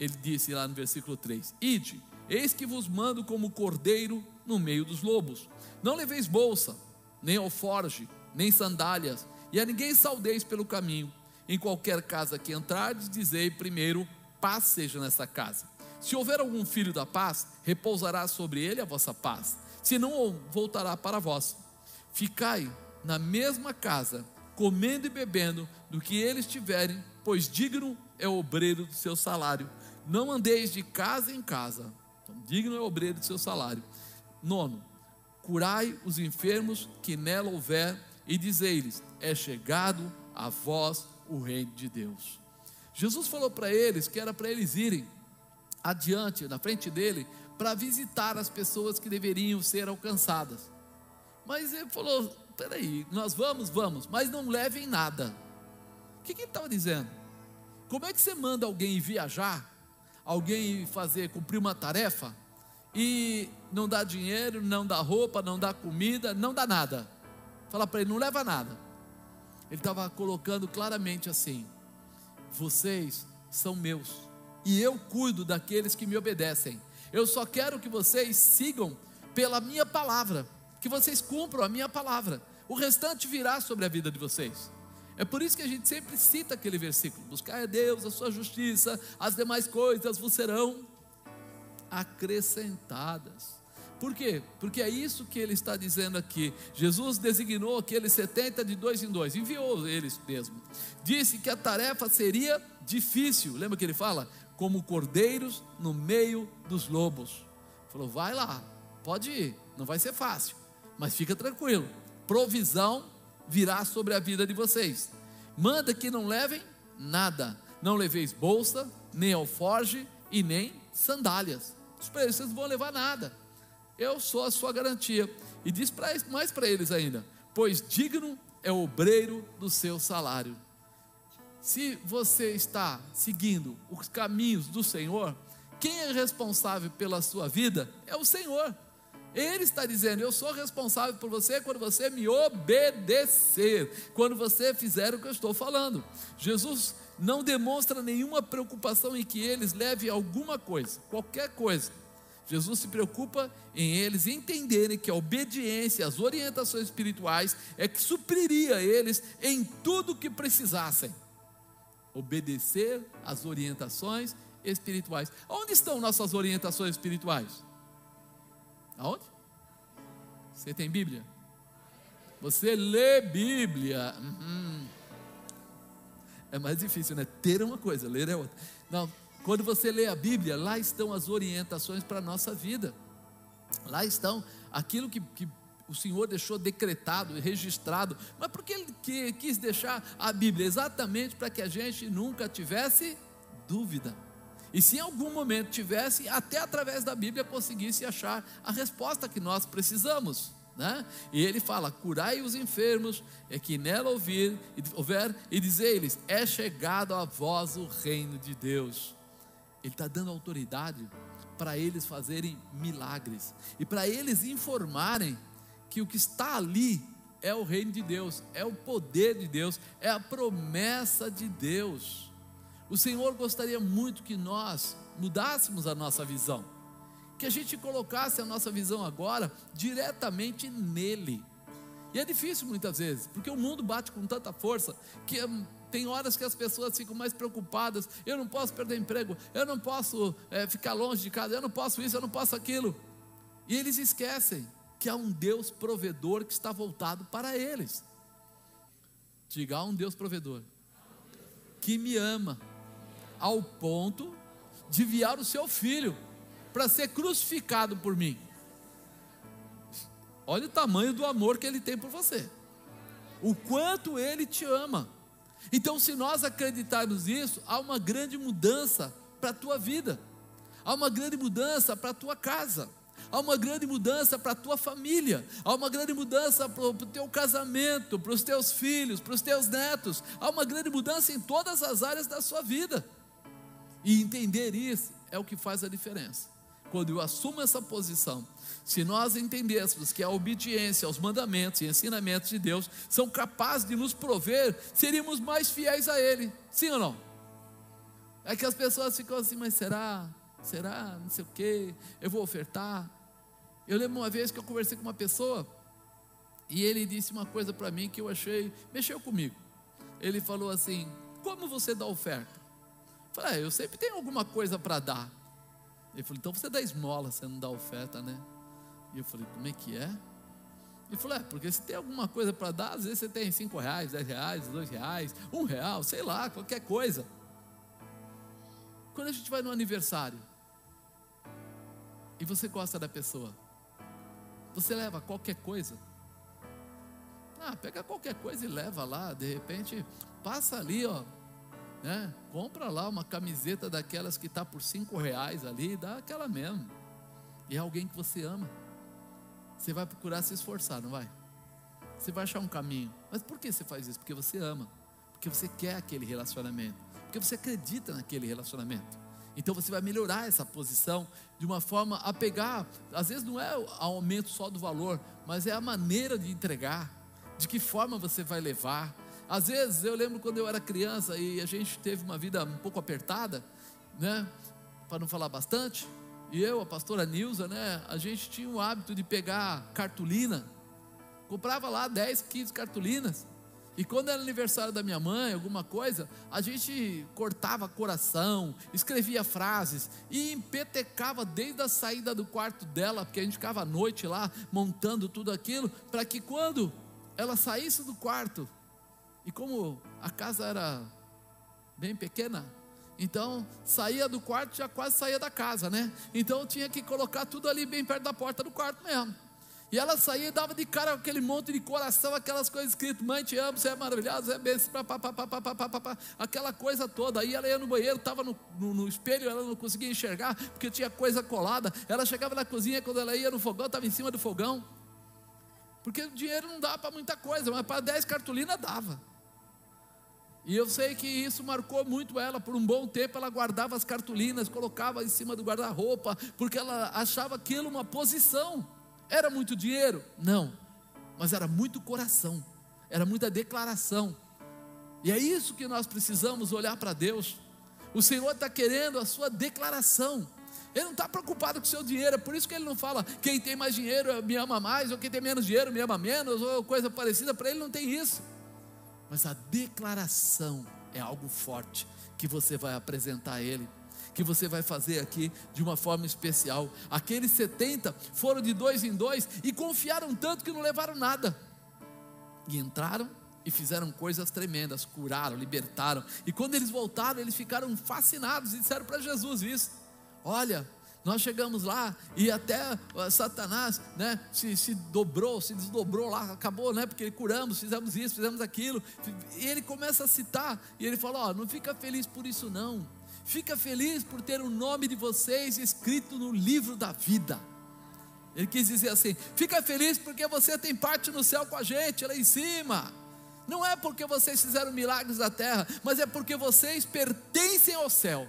A: ele disse lá no versículo 3: Ide, eis que vos mando como cordeiro no meio dos lobos. Não leveis bolsa, nem alforge, nem sandálias, e a ninguém saudeis pelo caminho. Em qualquer casa que entrardes, dizei primeiro: paz seja nessa casa. Se houver algum filho da paz, repousará sobre ele a vossa paz, se não voltará para vós. Ficai na mesma casa, comendo e bebendo do que eles tiverem, pois digno é o obreiro do seu salário. Não andeis de casa em casa. Então, digno é o obreiro do seu salário. Nono, curai os enfermos que nela houver e dizei-lhes: é chegado a vós o reino de Deus. Jesus falou para eles que era para eles irem adiante, na frente dele, para visitar as pessoas que deveriam ser alcançadas. Mas ele falou: peraí, nós vamos, vamos, mas não levem nada. O que, que ele estava dizendo? Como é que você manda alguém viajar alguém fazer, cumprir uma tarefa e não dá dinheiro, não dá roupa, não dá comida, não dá nada. Fala para ele, não leva nada. Ele estava colocando claramente assim: vocês são meus e eu cuido daqueles que me obedecem. Eu só quero que vocês sigam pela minha palavra, que vocês cumpram a minha palavra. O restante virá sobre a vida de vocês. É por isso que a gente sempre cita aquele versículo: buscar a Deus, a sua justiça, as demais coisas vos serão acrescentadas. Por quê? Porque é isso que ele está dizendo aqui. Jesus designou aqueles 70 de dois em dois, enviou eles mesmo. Disse que a tarefa seria difícil. Lembra que ele fala? Como cordeiros no meio dos lobos. Falou: vai lá, pode ir, não vai ser fácil, mas fica tranquilo. Provisão virá sobre a vida de vocês. Manda que não levem nada. Não leveis bolsa, nem alforge e nem sandálias. Vocês não vão levar nada eu sou a sua garantia. E diz pra, mais para eles ainda: pois digno é o obreiro do seu salário. Se você está seguindo os caminhos do Senhor, quem é responsável pela sua vida é o Senhor. Ele está dizendo: Eu sou responsável por você quando você me obedecer, quando você fizer o que eu estou falando. Jesus não demonstra nenhuma preocupação em que eles levem alguma coisa, qualquer coisa, Jesus se preocupa em eles entenderem que a obediência às orientações espirituais é que supriria eles em tudo o que precisassem. Obedecer às orientações espirituais. Onde estão nossas orientações espirituais? Aonde? Você tem Bíblia? Você lê Bíblia. Uhum. É mais difícil, né? Ter uma coisa, ler é outra. Não, quando você lê a Bíblia, lá estão as orientações para a nossa vida. Lá estão aquilo que, que o Senhor deixou decretado e registrado. Mas por que Ele quis deixar a Bíblia? Exatamente para que a gente nunca tivesse dúvida. E se em algum momento tivesse, até através da Bíblia conseguisse achar a resposta que nós precisamos. Né? E ele fala: curai os enfermos, é que nela ouvir, houver, e dizer-lhes: é chegado a vós o reino de Deus. Ele está dando autoridade para eles fazerem milagres e para eles informarem que o que está ali é o reino de Deus, é o poder de Deus, é a promessa de Deus. O Senhor gostaria muito que nós mudássemos a nossa visão, que a gente colocasse a nossa visão agora diretamente nele. E é difícil muitas vezes, porque o mundo bate com tanta força que tem horas que as pessoas ficam mais preocupadas. Eu não posso perder emprego, eu não posso é, ficar longe de casa, eu não posso isso, eu não posso aquilo. E eles esquecem que há um Deus provedor que está voltado para eles. Diga, há um Deus provedor que me ama ao ponto de enviar o seu filho para ser crucificado por mim. Olha o tamanho do amor que ele tem por você. O quanto ele te ama. Então, se nós acreditarmos nisso, há uma grande mudança para a tua vida, há uma grande mudança para a tua casa, há uma grande mudança para a tua família, há uma grande mudança para o teu casamento, para os teus filhos, para os teus netos, há uma grande mudança em todas as áreas da sua vida. E entender isso é o que faz a diferença. Quando eu assumo essa posição, se nós entendêssemos que a obediência aos mandamentos e ensinamentos de Deus são capazes de nos prover, seríamos mais fiéis a Ele. Sim ou não? É que as pessoas ficam assim, mas será? Será? Não sei o quê. Eu vou ofertar. Eu lembro uma vez que eu conversei com uma pessoa e ele disse uma coisa para mim que eu achei, mexeu comigo. Ele falou assim: Como você dá oferta? Eu falei: ah, Eu sempre tenho alguma coisa para dar. Ele falou: Então você dá esmola, você não dá oferta, né? E eu falei, como é que é? Ele falou, é, porque se tem alguma coisa para dar, às vezes você tem cinco reais, dez reais, dois reais, um real, sei lá, qualquer coisa. Quando a gente vai no aniversário e você gosta da pessoa, você leva qualquer coisa. Ah, pega qualquer coisa e leva lá, de repente, passa ali, ó, né? Compra lá uma camiseta daquelas que está por cinco reais ali, dá aquela mesmo. E é alguém que você ama. Você vai procurar se esforçar, não vai? Você vai achar um caminho. Mas por que você faz isso? Porque você ama. Porque você quer aquele relacionamento. Porque você acredita naquele relacionamento. Então você vai melhorar essa posição de uma forma a pegar, às vezes não é o aumento só do valor, mas é a maneira de entregar, de que forma você vai levar. Às vezes eu lembro quando eu era criança e a gente teve uma vida um pouco apertada, né? Para não falar bastante, e eu, a pastora Nilza, né, a gente tinha o hábito de pegar cartolina, comprava lá 10, 15 cartolinas, e quando era aniversário da minha mãe, alguma coisa, a gente cortava coração, escrevia frases e empetecava desde a saída do quarto dela, porque a gente ficava à noite lá montando tudo aquilo, para que quando ela saísse do quarto, e como a casa era bem pequena, então, saía do quarto, já quase saía da casa, né? Então, tinha que colocar tudo ali bem perto da porta do quarto mesmo. E ela saía e dava de cara aquele monte de coração, aquelas coisas escritas: Mãe, te amo, você é maravilhosa, você é bem, aquela coisa toda. Aí ela ia no banheiro, estava no, no, no, espelho, ela não conseguia enxergar, porque tinha coisa colada. Ela chegava na cozinha, quando ela ia no fogão, estava em cima do fogão. Porque o dinheiro não dava para muita coisa, mas para 10 cartolinas dava. E eu sei que isso marcou muito ela. Por um bom tempo ela guardava as cartolinas, colocava em cima do guarda-roupa, porque ela achava aquilo uma posição. Era muito dinheiro? Não, mas era muito coração, era muita declaração. E é isso que nós precisamos olhar para Deus. O Senhor está querendo a sua declaração. Ele não está preocupado com o seu dinheiro, é por isso que ele não fala quem tem mais dinheiro me ama mais, ou quem tem menos dinheiro me ama menos, ou coisa parecida. Para ele não tem isso mas a declaração é algo forte que você vai apresentar a Ele, que você vai fazer aqui de uma forma especial. Aqueles 70 foram de dois em dois e confiaram tanto que não levaram nada, e entraram e fizeram coisas tremendas, curaram, libertaram. E quando eles voltaram, eles ficaram fascinados e disseram para Jesus isso: Olha, nós chegamos lá e até uh, Satanás né, se, se dobrou, se desdobrou lá, acabou, né? Porque curamos, fizemos isso, fizemos aquilo. E ele começa a citar, e ele fala: Ó, não fica feliz por isso, não. Fica feliz por ter o nome de vocês escrito no livro da vida. Ele quis dizer assim: fica feliz porque você tem parte no céu com a gente, lá em cima. Não é porque vocês fizeram milagres na terra, mas é porque vocês pertencem ao céu.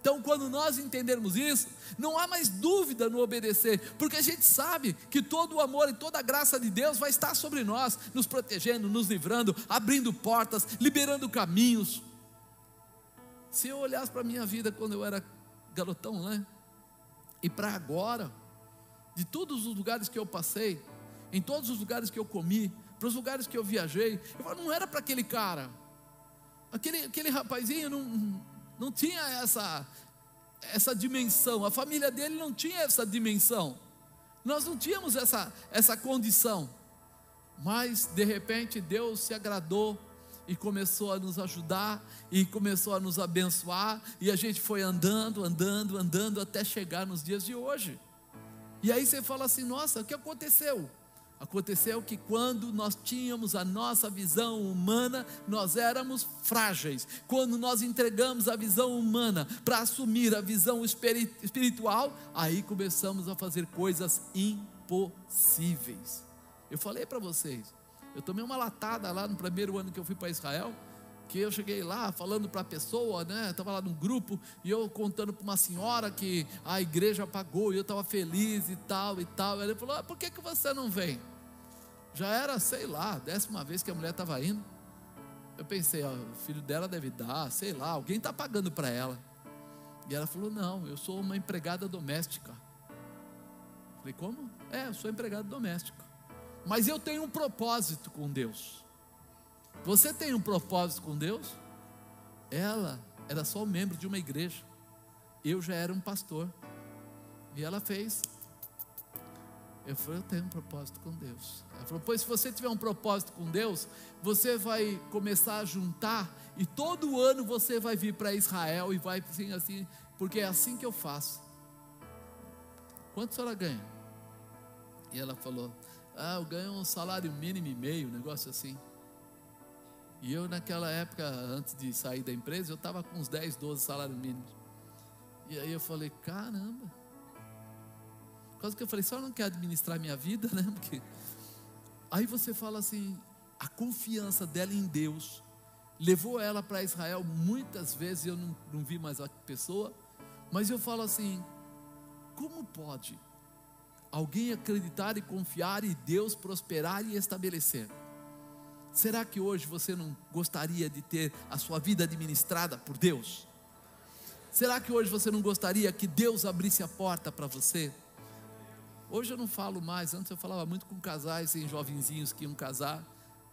A: Então, quando nós entendermos isso, não há mais dúvida no obedecer, porque a gente sabe que todo o amor e toda a graça de Deus vai estar sobre nós, nos protegendo, nos livrando, abrindo portas, liberando caminhos. Se eu olhasse para a minha vida quando eu era garotão, né? E para agora, de todos os lugares que eu passei, em todos os lugares que eu comi, para os lugares que eu viajei, eu falo, não era para aquele cara, aquele, aquele rapazinho não não tinha essa, essa dimensão, a família dele não tinha essa dimensão, nós não tínhamos essa, essa condição, mas de repente Deus se agradou e começou a nos ajudar e começou a nos abençoar, e a gente foi andando, andando, andando até chegar nos dias de hoje. E aí você fala assim: nossa, o que aconteceu? Aconteceu que quando nós tínhamos a nossa visão humana, nós éramos frágeis. Quando nós entregamos a visão humana para assumir a visão espiritual, aí começamos a fazer coisas impossíveis. Eu falei para vocês, eu tomei uma latada lá no primeiro ano que eu fui para Israel, que eu cheguei lá falando para a pessoa, né? Estava lá no grupo e eu contando para uma senhora que a igreja pagou e eu estava feliz e tal e tal. Ele falou: ah, por que, que você não vem? Já era, sei lá, décima vez que a mulher estava indo. Eu pensei, ó, o filho dela deve dar, sei lá, alguém está pagando para ela. E ela falou: Não, eu sou uma empregada doméstica. Falei: Como? É, eu sou empregada doméstica. Mas eu tenho um propósito com Deus. Você tem um propósito com Deus? Ela era só membro de uma igreja. Eu já era um pastor. E ela fez eu falei, eu tenho um propósito com Deus. Ela falou, pois se você tiver um propósito com Deus, você vai começar a juntar e todo ano você vai vir para Israel e vai assim, assim, porque é assim que eu faço. Quanto a senhora ganha? E ela falou, ah, eu ganho um salário mínimo e meio, um negócio assim. E eu naquela época, antes de sair da empresa, eu estava com uns 10, 12 salários mínimos. E aí eu falei, caramba. Causa que eu falei, só não quer administrar minha vida, né? Porque... Aí você fala assim, a confiança dela em Deus levou ela para Israel muitas vezes, eu não, não vi mais a pessoa, mas eu falo assim, como pode alguém acreditar e confiar e Deus prosperar e estabelecer? Será que hoje você não gostaria de ter a sua vida administrada por Deus? Será que hoje você não gostaria que Deus abrisse a porta para você? Hoje eu não falo mais, antes eu falava muito com casais e jovenzinhos que iam casar.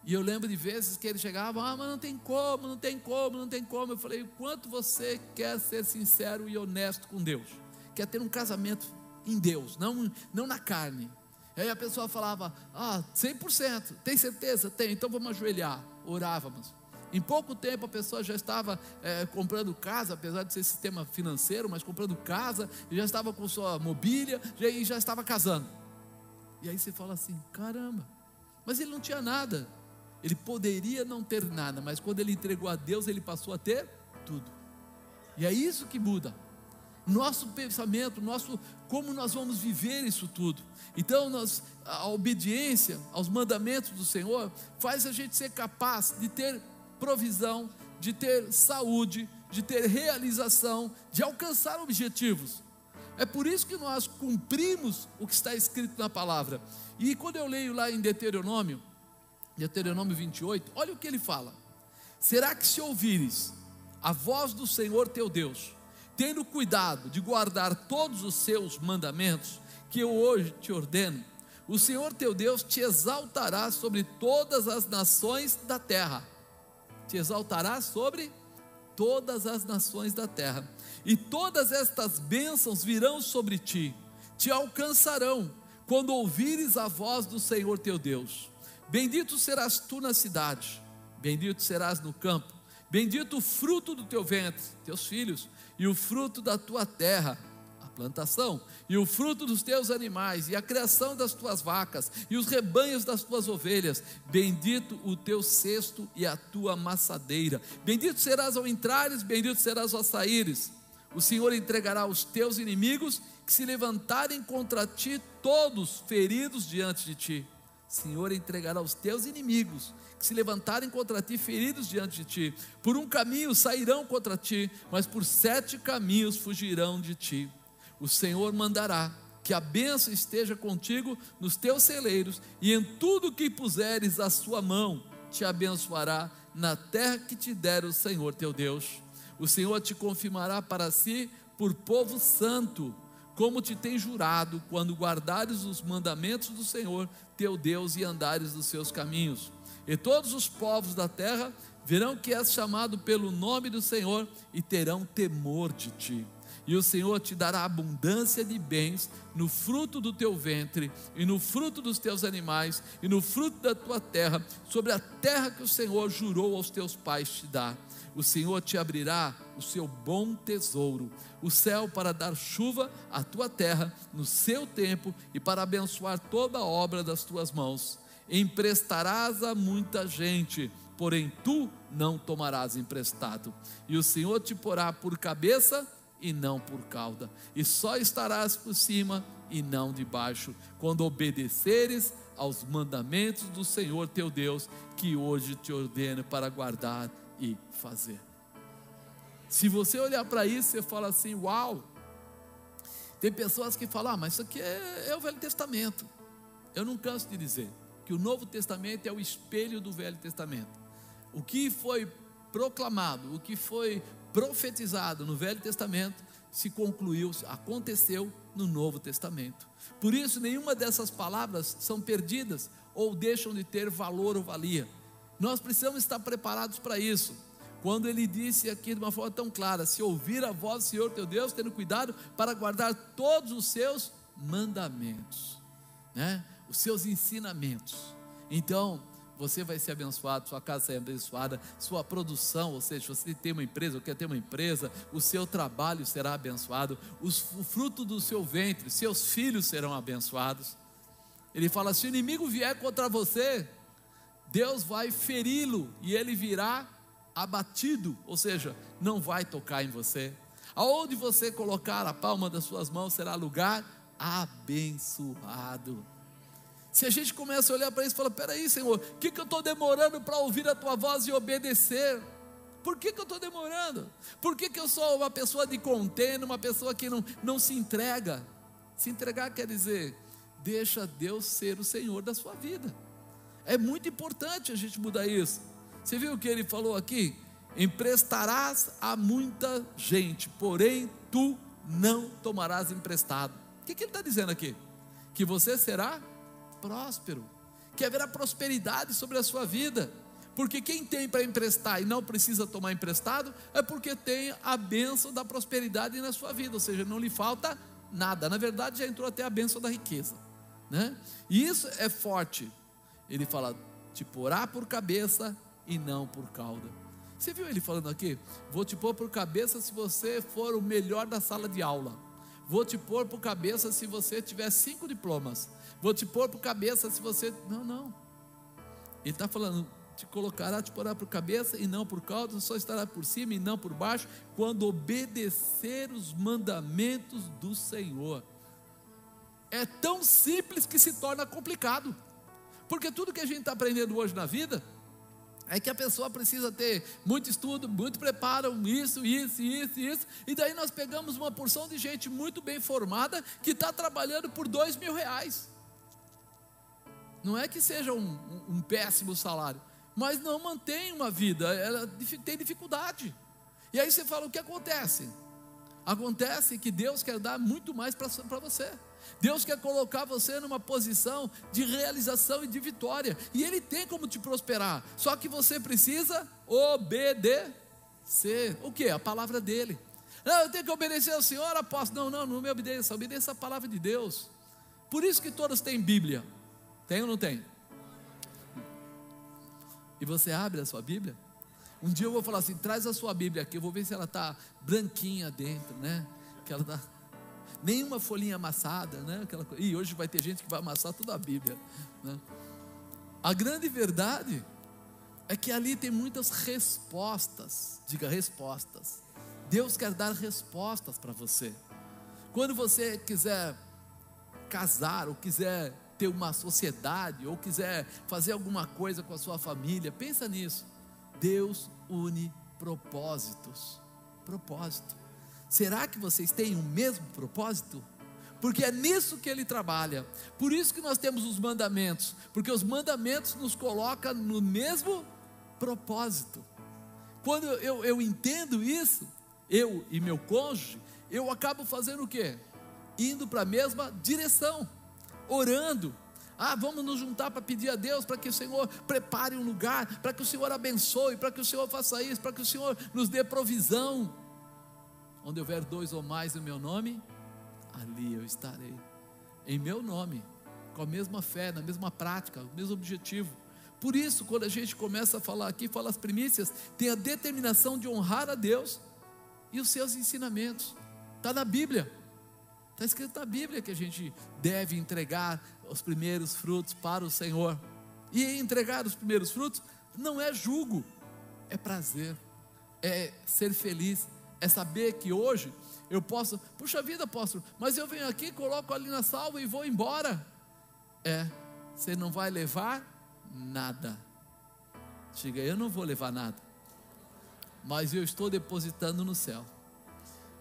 A: E eu lembro de vezes que eles chegavam, ah, mas não tem como, não tem como, não tem como. Eu falei, o quanto você quer ser sincero e honesto com Deus? Quer ter um casamento em Deus, não, não na carne. Aí a pessoa falava, ah, 100%, tem certeza? Tem, então vamos ajoelhar. Orávamos. Em pouco tempo a pessoa já estava é, comprando casa, apesar de ser sistema financeiro, mas comprando casa, já estava com sua mobília e já estava casando. E aí você fala assim: caramba, mas ele não tinha nada. Ele poderia não ter nada, mas quando ele entregou a Deus, ele passou a ter tudo. E é isso que muda. Nosso pensamento, nosso como nós vamos viver isso tudo. Então, nós, a obediência aos mandamentos do Senhor faz a gente ser capaz de ter provisão, de ter saúde, de ter realização, de alcançar objetivos. É por isso que nós cumprimos o que está escrito na palavra. E quando eu leio lá em Deuteronômio, Deuteronômio 28, olha o que ele fala: Será que se ouvires a voz do Senhor teu Deus, tendo cuidado de guardar todos os seus mandamentos, que eu hoje te ordeno, o Senhor teu Deus te exaltará sobre todas as nações da terra. Te exaltará sobre todas as nações da terra, e todas estas bênçãos virão sobre ti, te alcançarão, quando ouvires a voz do Senhor teu Deus. Bendito serás tu na cidade, bendito serás no campo, bendito o fruto do teu ventre, teus filhos, e o fruto da tua terra, plantação, e o fruto dos teus animais, e a criação das tuas vacas, e os rebanhos das tuas ovelhas. Bendito o teu cesto e a tua maçadeira. Bendito serás ao entrares, bendito serás ao saíres. O Senhor entregará os teus inimigos que se levantarem contra ti, todos feridos diante de ti. O Senhor entregará os teus inimigos que se levantarem contra ti, feridos diante de ti. Por um caminho sairão contra ti, mas por sete caminhos fugirão de ti o Senhor mandará que a bênção esteja contigo nos teus celeiros e em tudo que puseres a sua mão, te abençoará na terra que te der o Senhor teu Deus. O Senhor te confirmará para si por povo santo, como te tem jurado, quando guardares os mandamentos do Senhor teu Deus e andares nos seus caminhos. E todos os povos da terra verão que és chamado pelo nome do Senhor e terão temor de ti e o Senhor te dará abundância de bens no fruto do teu ventre, e no fruto dos teus animais, e no fruto da tua terra, sobre a terra que o Senhor jurou aos teus pais te dar. O Senhor te abrirá o seu bom tesouro, o céu para dar chuva à tua terra no seu tempo e para abençoar toda a obra das tuas mãos. Emprestarás a muita gente, porém tu não tomarás emprestado. E o Senhor te porá por cabeça e não por cauda, e só estarás por cima e não debaixo, quando obedeceres aos mandamentos do Senhor teu Deus, que hoje te ordeno para guardar e fazer. Se você olhar para isso, você fala assim: Uau! Tem pessoas que falam, ah, mas isso aqui é, é o Velho Testamento. Eu não canso de dizer que o Novo Testamento é o espelho do Velho Testamento. O que foi proclamado, o que foi profetizado no Velho Testamento se concluiu, aconteceu no Novo Testamento. Por isso, nenhuma dessas palavras são perdidas ou deixam de ter valor ou valia. Nós precisamos estar preparados para isso. Quando ele disse aqui de uma forma tão clara: se ouvir a voz do Senhor teu Deus, tendo cuidado para guardar todos os seus mandamentos, né? Os seus ensinamentos. Então, você vai ser abençoado, sua casa será abençoada, sua produção, ou seja, você tem uma empresa ou quer ter uma empresa, o seu trabalho será abençoado, os, o fruto do seu ventre, seus filhos serão abençoados. Ele fala: se o inimigo vier contra você, Deus vai feri-lo e ele virá abatido, ou seja, não vai tocar em você. Aonde você colocar a palma das suas mãos será lugar abençoado. Se a gente começa a olhar para isso e fala: peraí, Senhor, o que, que eu estou demorando para ouvir a tua voz e obedecer? Por que, que eu estou demorando? Por que, que eu sou uma pessoa de contêiner, uma pessoa que não, não se entrega? Se entregar quer dizer, deixa Deus ser o Senhor da sua vida. É muito importante a gente mudar isso. Você viu o que ele falou aqui? emprestarás a muita gente, porém tu não tomarás emprestado. O que, que ele está dizendo aqui? Que você será próspero, que haverá prosperidade sobre a sua vida. Porque quem tem para emprestar e não precisa tomar emprestado, é porque tem a bênção da prosperidade na sua vida, ou seja, não lhe falta nada. Na verdade, já entrou até a bênção da riqueza. Né? E isso é forte. Ele fala: te porá por cabeça e não por cauda. Você viu ele falando aqui? Vou te pôr por cabeça se você for o melhor da sala de aula. Vou te pôr por cabeça se você tiver cinco diplomas. Vou te pôr por cabeça se você. Não, não. Ele está falando: te colocará, te porá por cabeça e não por cauda, só estará por cima e não por baixo, quando obedecer os mandamentos do Senhor. É tão simples que se torna complicado, porque tudo que a gente está aprendendo hoje na vida é que a pessoa precisa ter muito estudo, muito preparo, isso, isso, isso, isso, e daí nós pegamos uma porção de gente muito bem formada que está trabalhando por dois mil reais. Não é que seja um, um, péssimo salário, mas não mantém uma vida, ela tem dificuldade. E aí você fala: o que acontece? Acontece que Deus quer dar muito mais para você. Deus quer colocar você numa posição de realização e de vitória. E Ele tem como te prosperar. Só que você precisa obedecer. O que? A palavra dele. Não, eu tenho que obedecer ao Senhor, apóstolo. Não, não, não me obedeça. Obedeça a palavra de Deus. Por isso que todos têm Bíblia. Tem ou não tem? e você abre a sua Bíblia. Um dia eu vou falar assim: traz a sua Bíblia aqui, eu vou ver se ela está branquinha dentro, né? Que ela tá nenhuma folhinha amassada, né? Aquela. E hoje vai ter gente que vai amassar toda a Bíblia. Né? A grande verdade é que ali tem muitas respostas. Diga respostas. Deus quer dar respostas para você. Quando você quiser casar ou quiser ter uma sociedade ou quiser fazer alguma coisa com a sua família, pensa nisso. Deus une propósitos. Propósito. Será que vocês têm o mesmo propósito? Porque é nisso que ele trabalha. Por isso que nós temos os mandamentos, porque os mandamentos nos colocam no mesmo propósito. Quando eu, eu entendo isso, eu e meu cônjuge, eu acabo fazendo o quê? Indo para a mesma direção orando. Ah, vamos nos juntar para pedir a Deus para que o Senhor prepare um lugar, para que o Senhor abençoe, para que o Senhor faça isso, para que o Senhor nos dê provisão. Onde houver dois ou mais no meu nome, ali eu estarei. Em meu nome, com a mesma fé, na mesma prática, o mesmo objetivo. Por isso, quando a gente começa a falar aqui, fala as primícias, tem a determinação de honrar a Deus e os seus ensinamentos. Está na Bíblia. Está escrito na Bíblia que a gente deve entregar os primeiros frutos para o Senhor. E entregar os primeiros frutos não é julgo, é prazer, é ser feliz, é saber que hoje eu posso, puxa vida, apóstolo, mas eu venho aqui, coloco ali na salva e vou embora. É, você não vai levar nada. Chega, eu não vou levar nada, mas eu estou depositando no céu.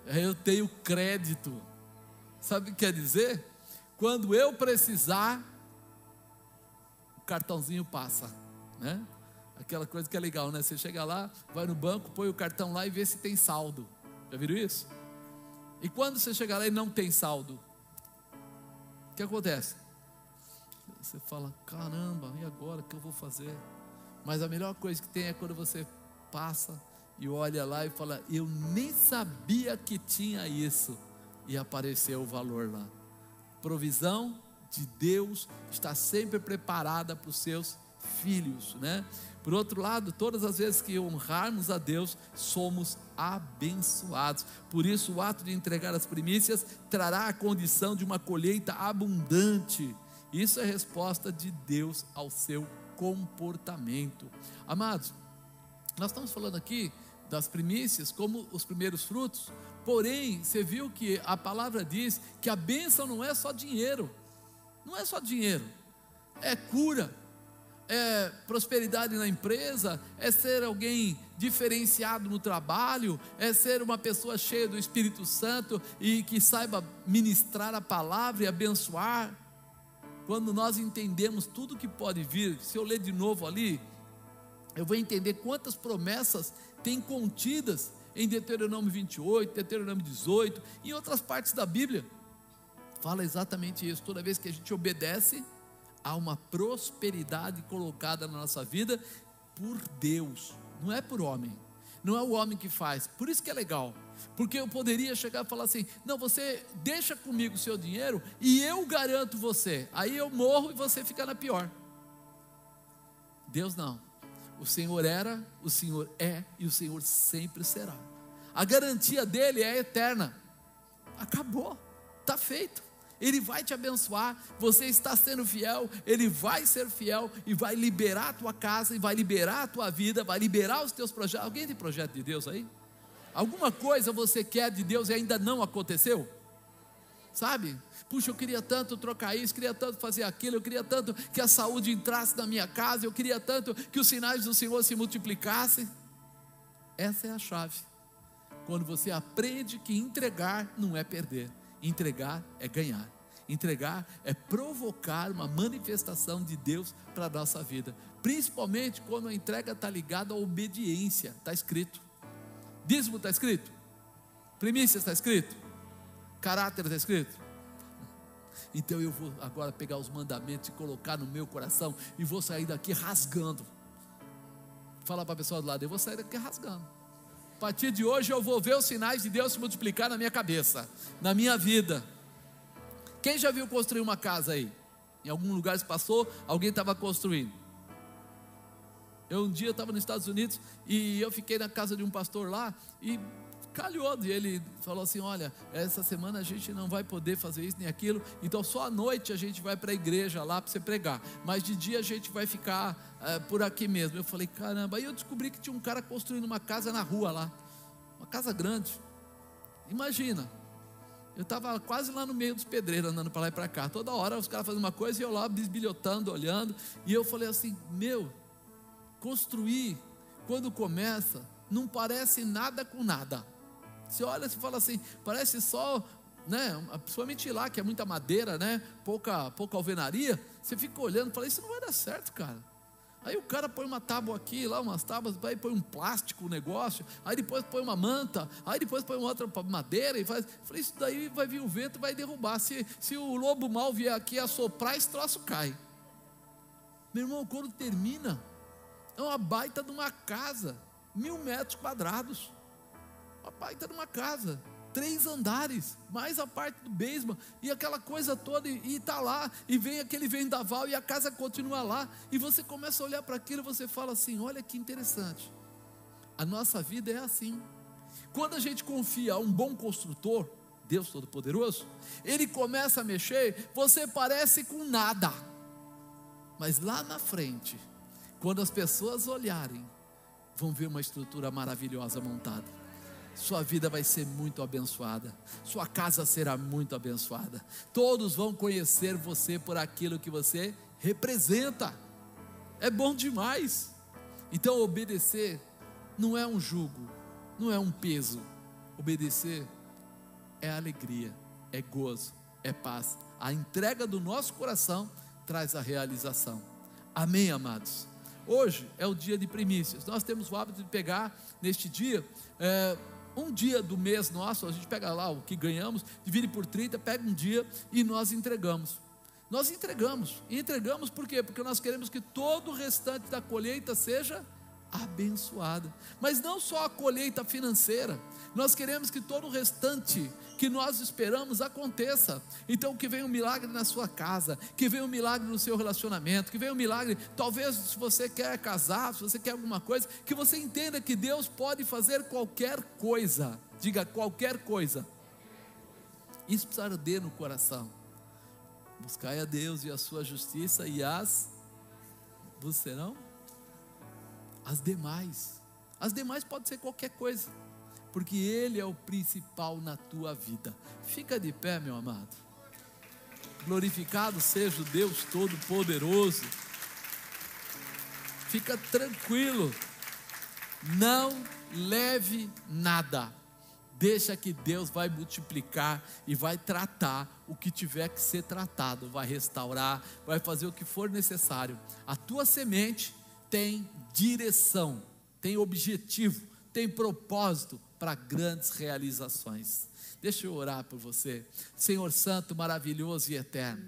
A: Eu tenho crédito Sabe o que quer dizer? Quando eu precisar, o cartãozinho passa, né? Aquela coisa que é legal, né? Você chega lá, vai no banco, põe o cartão lá e vê se tem saldo. Já viram isso? E quando você chegar lá e não tem saldo, o que acontece? Você fala, caramba, e agora o que eu vou fazer? Mas a melhor coisa que tem é quando você passa e olha lá e fala, eu nem sabia que tinha isso e apareceu o valor lá. Provisão de Deus está sempre preparada para os seus filhos, né? Por outro lado, todas as vezes que honrarmos a Deus, somos abençoados. Por isso, o ato de entregar as primícias trará a condição de uma colheita abundante. Isso é resposta de Deus ao seu comportamento. Amados, nós estamos falando aqui das primícias como os primeiros frutos, Porém, você viu que a palavra diz que a bênção não é só dinheiro, não é só dinheiro, é cura, é prosperidade na empresa, é ser alguém diferenciado no trabalho, é ser uma pessoa cheia do Espírito Santo e que saiba ministrar a palavra e abençoar. Quando nós entendemos tudo que pode vir, se eu ler de novo ali, eu vou entender quantas promessas tem contidas em Deuteronômio 28, Deuteronômio 18, em outras partes da Bíblia. Fala exatamente isso. Toda vez que a gente obedece, há uma prosperidade colocada na nossa vida por Deus, não é por homem. Não é o homem que faz. Por isso que é legal. Porque eu poderia chegar e falar assim: não, você deixa comigo o seu dinheiro e eu garanto você. Aí eu morro e você fica na pior. Deus não. O Senhor era, o Senhor é e o Senhor sempre será. A garantia dele é eterna. Acabou, está feito. Ele vai te abençoar, você está sendo fiel, Ele vai ser fiel e vai liberar a tua casa, e vai liberar a tua vida, vai liberar os teus projetos. Alguém tem projeto de Deus aí? Alguma coisa você quer de Deus e ainda não aconteceu? Sabe? Puxa, eu queria tanto trocar isso, queria tanto fazer aquilo, eu queria tanto que a saúde entrasse na minha casa, eu queria tanto que os sinais do Senhor se multiplicassem. Essa é a chave. Quando você aprende que entregar não é perder Entregar é ganhar. Entregar é provocar uma manifestação de Deus para a nossa vida. Principalmente quando a entrega está ligada à obediência. Está escrito. Dízimo está escrito. Primícia está escrito. Caráter está escrito. Então eu vou agora pegar os mandamentos e colocar no meu coração e vou sair daqui rasgando. Fala para a pessoa do lado, eu vou sair daqui rasgando. A partir de hoje eu vou ver os sinais de Deus se multiplicar na minha cabeça, na minha vida. Quem já viu construir uma casa aí? Em algum lugar se passou, alguém estava construindo. Eu um dia estava nos Estados Unidos e eu fiquei na casa de um pastor lá e calhou e ele falou assim: Olha, essa semana a gente não vai poder fazer isso nem aquilo, então só à noite a gente vai para a igreja lá para você pregar, mas de dia a gente vai ficar é, por aqui mesmo. Eu falei: Caramba, aí eu descobri que tinha um cara construindo uma casa na rua lá, uma casa grande. Imagina, eu estava quase lá no meio dos pedreiros, andando para lá e para cá. Toda hora os caras fazendo uma coisa e eu lá bisbilhotando, olhando. E eu falei assim: Meu, construir, quando começa, não parece nada com nada. Você olha e fala assim, parece só, né, principalmente lá que é muita madeira, né, pouca, pouca alvenaria, você fica olhando e fala, isso não vai dar certo, cara. Aí o cara põe uma tábua aqui, lá umas tábuas, aí põe um plástico o negócio, aí depois põe uma manta, aí depois põe outra madeira e faz. Falei, isso daí vai vir o vento, vai derrubar. Se, se o lobo mal vier aqui assoprar, esse troço cai. Meu irmão, quando termina, é uma baita de uma casa, mil metros quadrados. Uma baita numa casa, três andares, mais a parte do basement, e aquela coisa toda, e está lá, e vem aquele vendaval, e a casa continua lá, e você começa a olhar para aquilo e você fala assim: olha que interessante, a nossa vida é assim. Quando a gente confia a um bom construtor, Deus Todo-Poderoso, ele começa a mexer, você parece com nada, mas lá na frente, quando as pessoas olharem, vão ver uma estrutura maravilhosa montada sua vida vai ser muito abençoada, sua casa será muito abençoada. Todos vão conhecer você por aquilo que você representa. É bom demais. Então, obedecer não é um jugo, não é um peso. Obedecer é alegria, é gozo, é paz. A entrega do nosso coração traz a realização. Amém, amados? Hoje é o dia de primícias. Nós temos o hábito de pegar neste dia. É, um dia do mês nosso, a gente pega lá o que ganhamos, divide por 30, pega um dia e nós entregamos. Nós entregamos. E entregamos por quê? Porque nós queremos que todo o restante da colheita seja abençoada. Mas não só a colheita financeira, nós queremos que todo o restante que nós esperamos aconteça. Então, que venha um milagre na sua casa, que venha um milagre no seu relacionamento, que venha um milagre, talvez se você quer casar, se você quer alguma coisa, que você entenda que Deus pode fazer qualquer coisa. Diga qualquer coisa. Isso precisa arder no coração. Buscai a Deus e a sua justiça e as você não? As demais. As demais pode ser qualquer coisa porque Ele é o principal na tua vida. Fica de pé, meu amado. Glorificado seja o Deus Todo-Poderoso. Fica tranquilo. Não leve nada. Deixa que Deus vai multiplicar e vai tratar o que tiver que ser tratado, vai restaurar, vai fazer o que for necessário. A tua semente tem direção, tem objetivo, tem propósito para grandes realizações. Deixa eu orar por você. Senhor Santo, maravilhoso e eterno.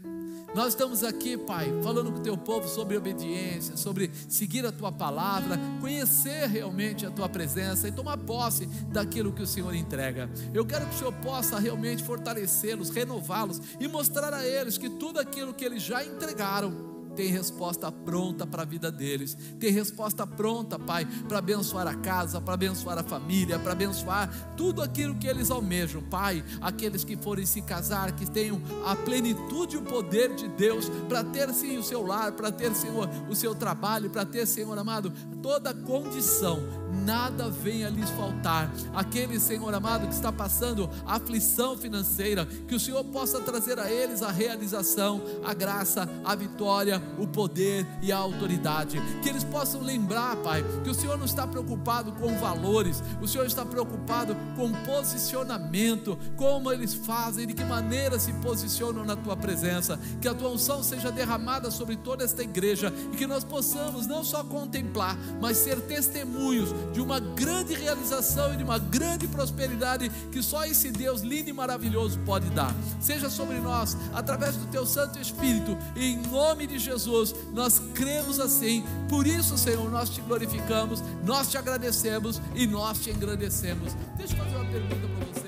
A: Nós estamos aqui, Pai, falando com o teu povo sobre obediência, sobre seguir a tua palavra, conhecer realmente a tua presença e tomar posse daquilo que o Senhor entrega. Eu quero que o Senhor possa realmente fortalecê-los, renová-los e mostrar a eles que tudo aquilo que eles já entregaram tem resposta pronta para a vida deles, tem resposta pronta, Pai, para abençoar a casa, para abençoar a família, para abençoar tudo aquilo que eles almejam, Pai. Aqueles que forem se casar, que tenham a plenitude e o poder de Deus para ter sim o seu lar, para ter, Senhor, o seu trabalho, para ter, Senhor amado, toda condição, nada venha lhes faltar. Aquele, Senhor amado, que está passando aflição financeira, que o Senhor possa trazer a eles a realização, a graça, a vitória, o poder e a autoridade. Que eles possam lembrar, Pai, que o Senhor não está preocupado com valores, o Senhor está preocupado com posicionamento, como eles fazem, de que maneira se posicionam na tua presença. Que a tua unção seja derramada sobre toda esta igreja e que nós possamos não só contemplar, mas ser testemunhos de uma grande realização e de uma grande prosperidade que só esse Deus lindo e maravilhoso pode dar. Seja sobre nós, através do teu Santo Espírito, em nome de Jesus, nós cremos assim. Por isso, Senhor, nós te glorificamos, nós te agradecemos e nós te engrandecemos. Deixa eu fazer uma pergunta para você.